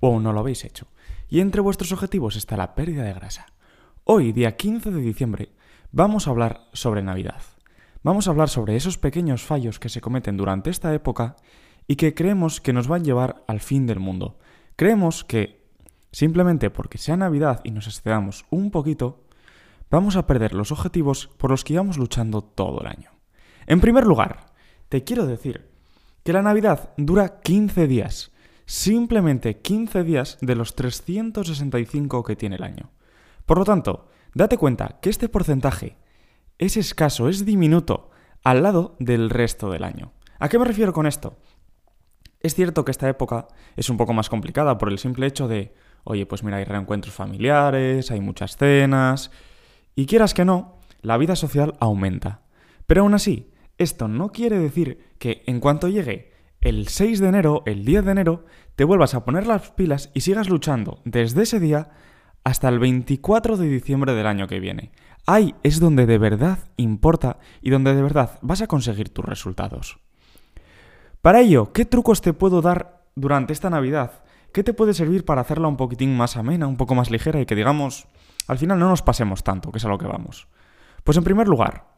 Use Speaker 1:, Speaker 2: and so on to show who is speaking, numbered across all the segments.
Speaker 1: o aún no lo habéis hecho. Y entre vuestros objetivos está la pérdida de grasa. Hoy, día 15 de diciembre, vamos a hablar sobre Navidad. Vamos a hablar sobre esos pequeños fallos que se cometen durante esta época y que creemos que nos van a llevar al fin del mundo. Creemos que simplemente porque sea Navidad y nos excedamos un poquito, vamos a perder los objetivos por los que íbamos luchando todo el año. En primer lugar, te quiero decir que la Navidad dura 15 días simplemente 15 días de los 365 que tiene el año. Por lo tanto, date cuenta que este porcentaje es escaso, es diminuto, al lado del resto del año. ¿A qué me refiero con esto? Es cierto que esta época es un poco más complicada por el simple hecho de, oye, pues mira, hay reencuentros familiares, hay muchas cenas, y quieras que no, la vida social aumenta. Pero aún así, esto no quiere decir que en cuanto llegue el 6 de enero, el 10 de enero, te vuelvas a poner las pilas y sigas luchando desde ese día hasta el 24 de diciembre del año que viene. Ahí es donde de verdad importa y donde de verdad vas a conseguir tus resultados. Para ello, ¿qué trucos te puedo dar durante esta Navidad? ¿Qué te puede servir para hacerla un poquitín más amena, un poco más ligera y que digamos, al final no nos pasemos tanto, que es a lo que vamos? Pues en primer lugar,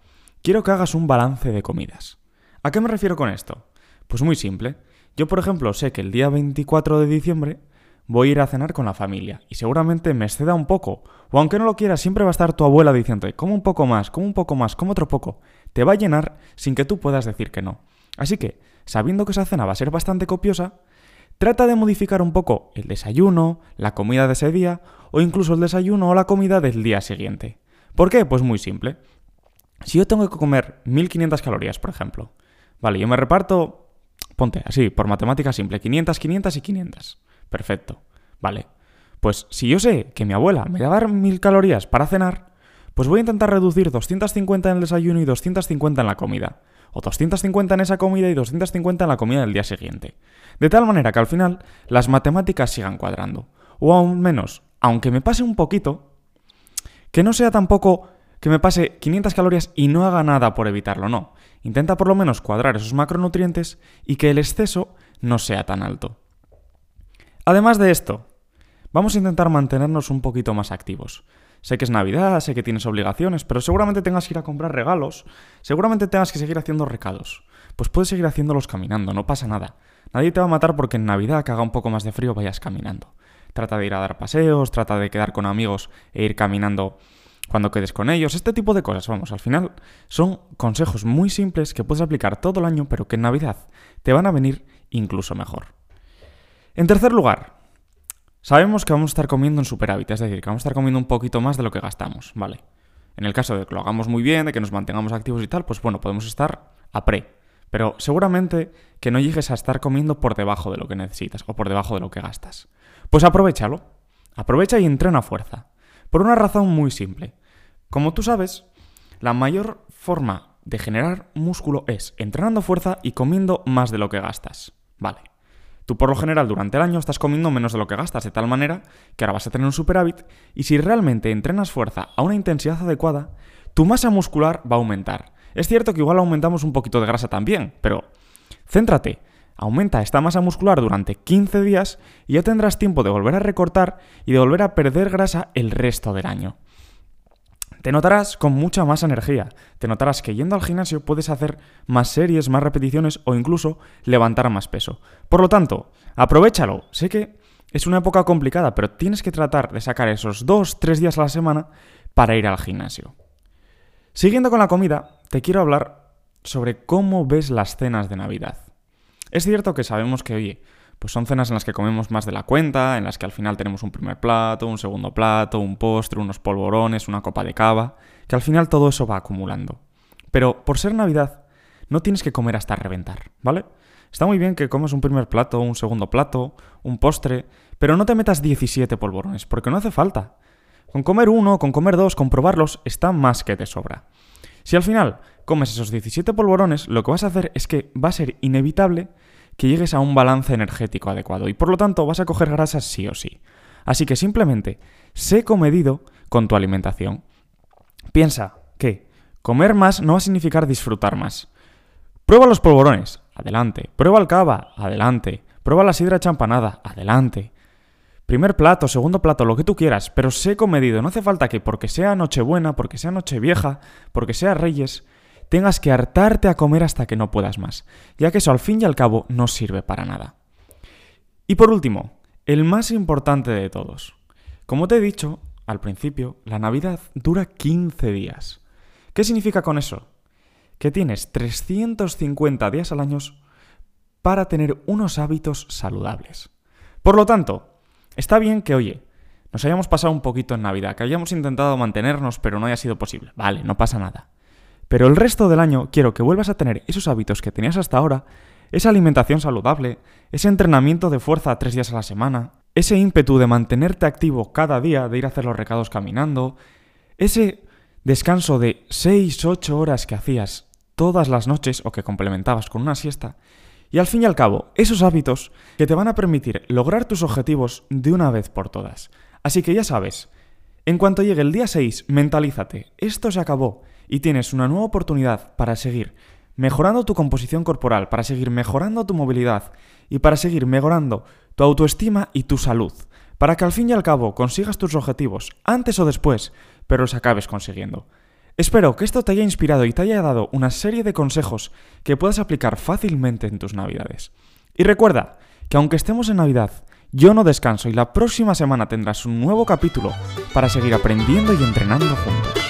Speaker 1: quiero que hagas un balance de comidas. ¿A qué me refiero con esto? Pues muy simple. Yo, por ejemplo, sé que el día 24 de diciembre voy a ir a cenar con la familia y seguramente me exceda un poco. O aunque no lo quieras, siempre va a estar tu abuela diciendo, como un poco más, como un poco más, como otro poco. Te va a llenar sin que tú puedas decir que no. Así que, sabiendo que esa cena va a ser bastante copiosa, trata de modificar un poco el desayuno, la comida de ese día o incluso el desayuno o la comida del día siguiente. ¿Por qué? Pues muy simple. Si yo tengo que comer 1500 calorías, por ejemplo, vale, yo me reparto Ponte así, por matemática simple, 500, 500 y 500. Perfecto. Vale. Pues si yo sé que mi abuela me va a dar 1000 calorías para cenar, pues voy a intentar reducir 250 en el desayuno y 250 en la comida. O 250 en esa comida y 250 en la comida del día siguiente. De tal manera que al final las matemáticas sigan cuadrando. O aún menos, aunque me pase un poquito, que no sea tampoco que me pase 500 calorías y no haga nada por evitarlo, no. Intenta por lo menos cuadrar esos macronutrientes y que el exceso no sea tan alto. Además de esto, vamos a intentar mantenernos un poquito más activos. Sé que es Navidad, sé que tienes obligaciones, pero seguramente tengas que ir a comprar regalos, seguramente tengas que seguir haciendo recados. Pues puedes seguir haciéndolos caminando, no pasa nada. Nadie te va a matar porque en Navidad, que haga un poco más de frío, vayas caminando. Trata de ir a dar paseos, trata de quedar con amigos e ir caminando cuando quedes con ellos, este tipo de cosas, vamos, al final son consejos muy simples que puedes aplicar todo el año, pero que en Navidad te van a venir incluso mejor. En tercer lugar, sabemos que vamos a estar comiendo en superávit, es decir, que vamos a estar comiendo un poquito más de lo que gastamos, ¿vale? En el caso de que lo hagamos muy bien, de que nos mantengamos activos y tal, pues bueno, podemos estar a pre. Pero seguramente que no llegues a estar comiendo por debajo de lo que necesitas o por debajo de lo que gastas. Pues aprovechalo. Aprovecha y entrena fuerza. Por una razón muy simple. Como tú sabes, la mayor forma de generar músculo es entrenando fuerza y comiendo más de lo que gastas. Vale. Tú por lo general durante el año estás comiendo menos de lo que gastas, de tal manera que ahora vas a tener un superávit y si realmente entrenas fuerza a una intensidad adecuada, tu masa muscular va a aumentar. Es cierto que igual aumentamos un poquito de grasa también, pero céntrate, aumenta esta masa muscular durante 15 días y ya tendrás tiempo de volver a recortar y de volver a perder grasa el resto del año. Te notarás con mucha más energía. Te notarás que yendo al gimnasio puedes hacer más series, más repeticiones o incluso levantar más peso. Por lo tanto, aprovechalo. Sé que es una época complicada, pero tienes que tratar de sacar esos 2-3 días a la semana para ir al gimnasio. Siguiendo con la comida, te quiero hablar sobre cómo ves las cenas de Navidad. Es cierto que sabemos que, oye, pues son cenas en las que comemos más de la cuenta, en las que al final tenemos un primer plato, un segundo plato, un postre, unos polvorones, una copa de cava, que al final todo eso va acumulando. Pero por ser Navidad, no tienes que comer hasta reventar, ¿vale? Está muy bien que comas un primer plato, un segundo plato, un postre, Pero no te metas 17 polvorones, porque no hace falta. Con comer uno, con comer dos, con probarlos, está más que te sobra. Si al final comes esos 17 polvorones, lo que vas a hacer es que va a ser inevitable que llegues a un balance energético adecuado y por lo tanto vas a coger grasas sí o sí. Así que simplemente sé comedido con tu alimentación. Piensa que comer más no va a significar disfrutar más. Prueba los polvorones, adelante. Prueba el cava, adelante. Prueba la sidra champanada, adelante. Primer plato, segundo plato, lo que tú quieras, pero sé comedido. No hace falta que porque sea Nochebuena, porque sea Nochevieja, porque sea Reyes, tengas que hartarte a comer hasta que no puedas más, ya que eso al fin y al cabo no sirve para nada. Y por último, el más importante de todos. Como te he dicho al principio, la Navidad dura 15 días. ¿Qué significa con eso? Que tienes 350 días al año para tener unos hábitos saludables. Por lo tanto, está bien que, oye, nos hayamos pasado un poquito en Navidad, que hayamos intentado mantenernos pero no haya sido posible. Vale, no pasa nada. Pero el resto del año quiero que vuelvas a tener esos hábitos que tenías hasta ahora, esa alimentación saludable, ese entrenamiento de fuerza tres días a la semana, ese ímpetu de mantenerte activo cada día, de ir a hacer los recados caminando, ese descanso de 6-8 horas que hacías todas las noches o que complementabas con una siesta, y al fin y al cabo, esos hábitos que te van a permitir lograr tus objetivos de una vez por todas. Así que ya sabes, en cuanto llegue el día 6, mentalízate, esto se acabó y tienes una nueva oportunidad para seguir mejorando tu composición corporal, para seguir mejorando tu movilidad y para seguir mejorando tu autoestima y tu salud, para que al fin y al cabo consigas tus objetivos, antes o después, pero los acabes consiguiendo. Espero que esto te haya inspirado y te haya dado una serie de consejos que puedas aplicar fácilmente en tus navidades. Y recuerda que aunque estemos en Navidad, yo no descanso y la próxima semana tendrás un nuevo capítulo para seguir aprendiendo y entrenando juntos.